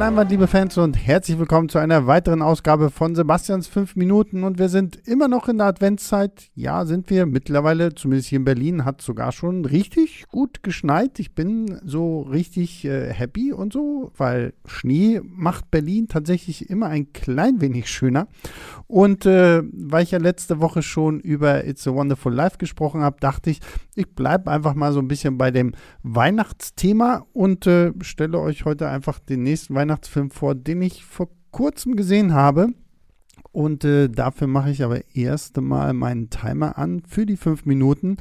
Leinwand, liebe Fans, und herzlich willkommen zu einer weiteren Ausgabe von Sebastians 5 Minuten. Und wir sind immer noch in der Adventszeit. Ja, sind wir mittlerweile, zumindest hier in Berlin, hat sogar schon richtig gut geschneit. Ich bin so richtig äh, happy und so, weil Schnee macht Berlin tatsächlich immer ein klein wenig schöner. Und äh, weil ich ja letzte Woche schon über It's a Wonderful Life gesprochen habe, dachte ich, ich bleibe einfach mal so ein bisschen bei dem Weihnachtsthema und äh, stelle euch heute einfach den nächsten Weihnachtsfilm vor, den ich vor kurzem gesehen habe. Und äh, dafür mache ich aber erst einmal meinen Timer an für die fünf Minuten.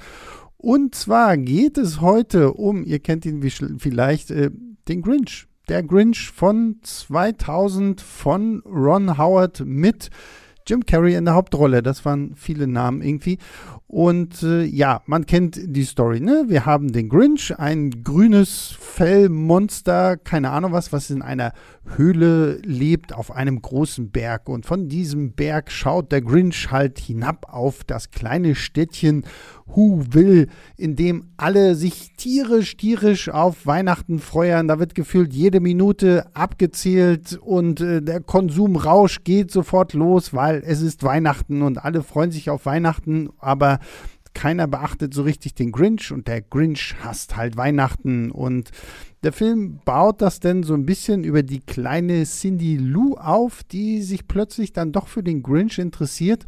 Und zwar geht es heute um, ihr kennt ihn vielleicht, äh, den Grinch. Der Grinch von 2000 von Ron Howard mit Jim Carrey in der Hauptrolle. Das waren viele Namen irgendwie. Und äh, ja, man kennt die Story, ne? Wir haben den Grinch, ein grünes Fellmonster, keine Ahnung was, was in einer Höhle lebt auf einem großen Berg. Und von diesem Berg schaut der Grinch halt hinab auf das kleine Städtchen Whoville, in dem alle sich tierisch, tierisch auf Weihnachten freuen. Da wird gefühlt jede Minute abgezählt und äh, der Konsumrausch geht sofort los, weil es ist Weihnachten und alle freuen sich auf Weihnachten, aber keiner beachtet so richtig den Grinch und der Grinch hasst halt Weihnachten. Und der Film baut das denn so ein bisschen über die kleine Cindy Lou auf, die sich plötzlich dann doch für den Grinch interessiert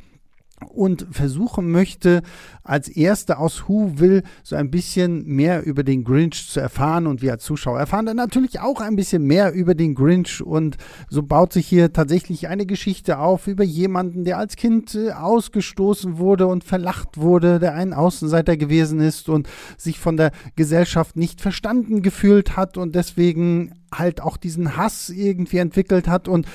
und versuchen möchte, als Erste aus Who will so ein bisschen mehr über den Grinch zu erfahren und wir als Zuschauer erfahren dann natürlich auch ein bisschen mehr über den Grinch und so baut sich hier tatsächlich eine Geschichte auf über jemanden, der als Kind äh, ausgestoßen wurde und verlacht wurde, der ein Außenseiter gewesen ist und sich von der Gesellschaft nicht verstanden gefühlt hat und deswegen halt auch diesen Hass irgendwie entwickelt hat. Und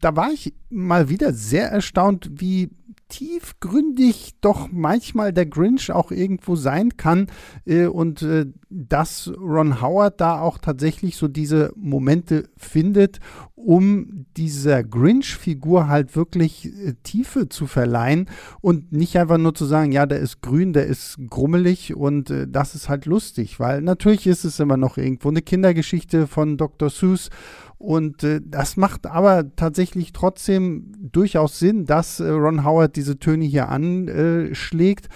da war ich mal wieder sehr erstaunt, wie tiefgründig doch manchmal der Grinch auch irgendwo sein kann äh, und äh, dass Ron Howard da auch tatsächlich so diese Momente findet, um dieser Grinch-Figur halt wirklich äh, Tiefe zu verleihen und nicht einfach nur zu sagen, ja, der ist grün, der ist grummelig und das ist halt lustig, weil natürlich ist es immer noch irgendwo eine Kindergeschichte von Dr. Seuss und das macht aber tatsächlich trotzdem durchaus Sinn, dass äh, Ron Howard diese Töne hier anschlägt.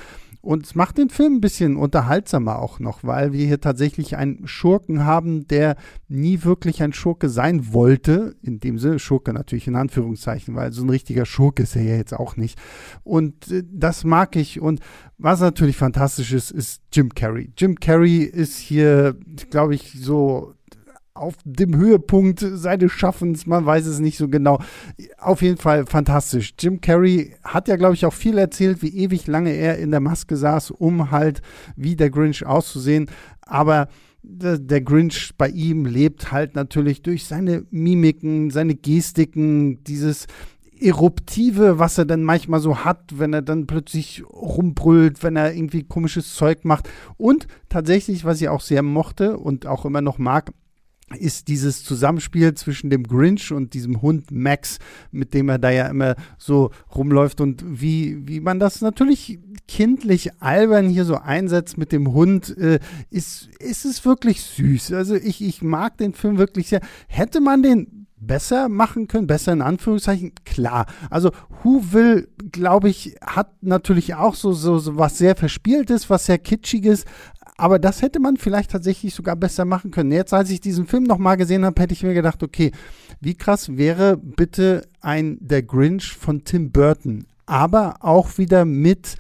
Und es macht den Film ein bisschen unterhaltsamer auch noch, weil wir hier tatsächlich einen Schurken haben, der nie wirklich ein Schurke sein wollte. In dem Sinne, Schurke natürlich in Anführungszeichen, weil so ein richtiger Schurke ist er ja jetzt auch nicht. Und äh, das mag ich. Und was natürlich fantastisch ist, ist Jim Carrey. Jim Carrey ist hier, glaube ich, so auf dem Höhepunkt seines Schaffens, man weiß es nicht so genau. Auf jeden Fall fantastisch. Jim Carrey hat ja, glaube ich, auch viel erzählt, wie ewig lange er in der Maske saß, um halt wie der Grinch auszusehen. Aber der Grinch bei ihm lebt halt natürlich durch seine Mimiken, seine Gestiken, dieses Eruptive, was er dann manchmal so hat, wenn er dann plötzlich rumbrüllt, wenn er irgendwie komisches Zeug macht. Und tatsächlich, was ich auch sehr mochte und auch immer noch mag, ist dieses Zusammenspiel zwischen dem Grinch und diesem Hund Max, mit dem er da ja immer so rumläuft und wie, wie man das natürlich kindlich albern hier so einsetzt mit dem Hund, äh, ist, ist es wirklich süß. Also ich, ich mag den Film wirklich sehr. Hätte man den besser machen können, besser in Anführungszeichen, klar. Also Who Will, glaube ich, hat natürlich auch so, so, so was sehr Verspieltes, was sehr Kitschiges, aber das hätte man vielleicht tatsächlich sogar besser machen können. Jetzt, als ich diesen Film nochmal gesehen habe, hätte ich mir gedacht, okay, wie krass wäre bitte ein Der Grinch von Tim Burton, aber auch wieder mit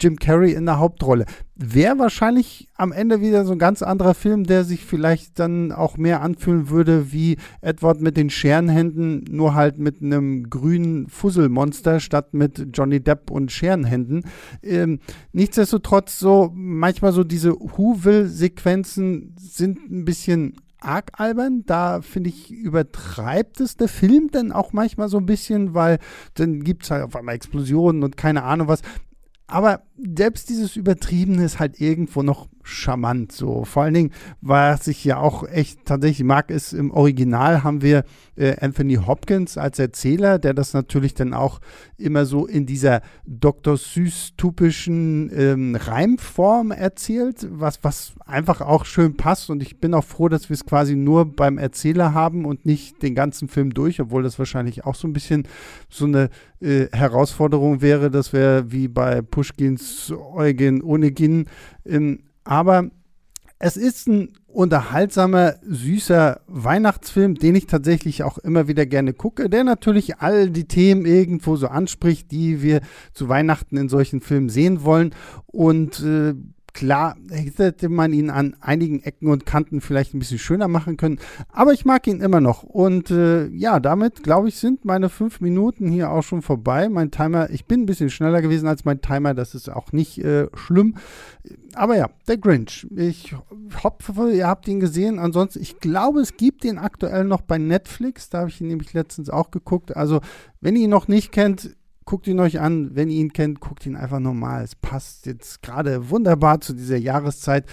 Jim Carrey in der Hauptrolle. Wäre wahrscheinlich am Ende wieder so ein ganz anderer Film, der sich vielleicht dann auch mehr anfühlen würde wie Edward mit den Scherenhänden, nur halt mit einem grünen Fusselmonster statt mit Johnny Depp und Scherenhänden. Ähm, nichtsdestotrotz so, manchmal so diese Whoville-Sequenzen sind ein bisschen arg albern. Da finde ich, übertreibt es der Film dann auch manchmal so ein bisschen, weil dann gibt es halt auf einmal Explosionen und keine Ahnung was. Aber selbst dieses Übertriebene ist halt irgendwo noch charmant. So vor allen Dingen, was ich ja auch echt tatsächlich mag, ist im Original haben wir äh, Anthony Hopkins als Erzähler, der das natürlich dann auch immer so in dieser Dr. Süß-typischen ähm, Reimform erzählt, was, was einfach auch schön passt. Und ich bin auch froh, dass wir es quasi nur beim Erzähler haben und nicht den ganzen Film durch, obwohl das wahrscheinlich auch so ein bisschen so eine äh, Herausforderung wäre. Das wäre wie bei Pushkins Eugen Onegin. Ähm, aber es ist ein unterhaltsamer, süßer Weihnachtsfilm, den ich tatsächlich auch immer wieder gerne gucke, der natürlich all die Themen irgendwo so anspricht, die wir zu Weihnachten in solchen Filmen sehen wollen. Und äh, Klar, hätte man ihn an einigen Ecken und Kanten vielleicht ein bisschen schöner machen können, aber ich mag ihn immer noch. Und äh, ja, damit, glaube ich, sind meine fünf Minuten hier auch schon vorbei. Mein Timer, ich bin ein bisschen schneller gewesen als mein Timer, das ist auch nicht äh, schlimm. Aber ja, der Grinch. Ich hoffe, ihr habt ihn gesehen. Ansonsten, ich glaube, es gibt ihn aktuell noch bei Netflix. Da habe ich ihn nämlich letztens auch geguckt. Also, wenn ihr ihn noch nicht kennt, guckt ihn euch an. Wenn ihr ihn kennt, guckt ihn einfach normal. Es passt jetzt gerade wunderbar zu dieser Jahreszeit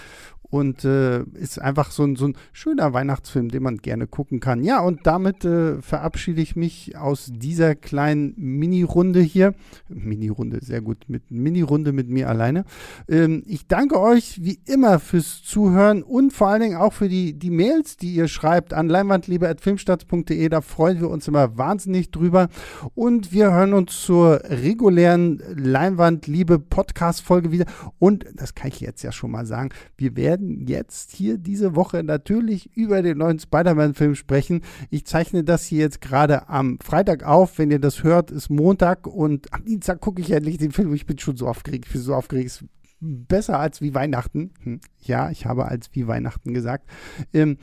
und äh, ist einfach so ein, so ein schöner Weihnachtsfilm, den man gerne gucken kann. Ja, und damit äh, verabschiede ich mich aus dieser kleinen Mini-Runde hier. Mini-Runde, sehr gut, mit Mini-Runde mit mir alleine. Ähm, ich danke euch wie immer fürs Zuhören und vor allen Dingen auch für die, die Mails, die ihr schreibt an leinwandliebe.filmstarts.de. Da freuen wir uns immer wahnsinnig drüber. Und wir hören uns zur regulären Leinwandliebe-Podcast-Folge wieder. Und das kann ich jetzt ja schon mal sagen, wir werden werden jetzt hier diese Woche natürlich über den neuen Spider-Man-Film sprechen. Ich zeichne das hier jetzt gerade am Freitag auf. Wenn ihr das hört, ist Montag und am Dienstag gucke ich endlich den Film. Ich bin schon so aufgeregt. Ich bin so aufgeregt. Besser als wie Weihnachten. Hm. Ja, ich habe als wie Weihnachten gesagt. Ähm,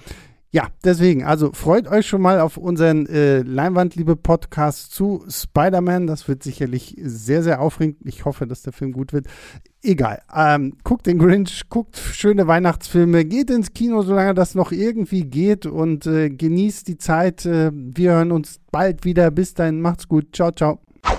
ja, deswegen, also freut euch schon mal auf unseren äh, Leinwandliebe-Podcast zu Spider-Man. Das wird sicherlich sehr, sehr aufregend. Ich hoffe, dass der Film gut wird. Egal. Ähm, guckt den Grinch, guckt schöne Weihnachtsfilme, geht ins Kino, solange das noch irgendwie geht und äh, genießt die Zeit. Äh, wir hören uns bald wieder. Bis dahin, macht's gut. Ciao, ciao.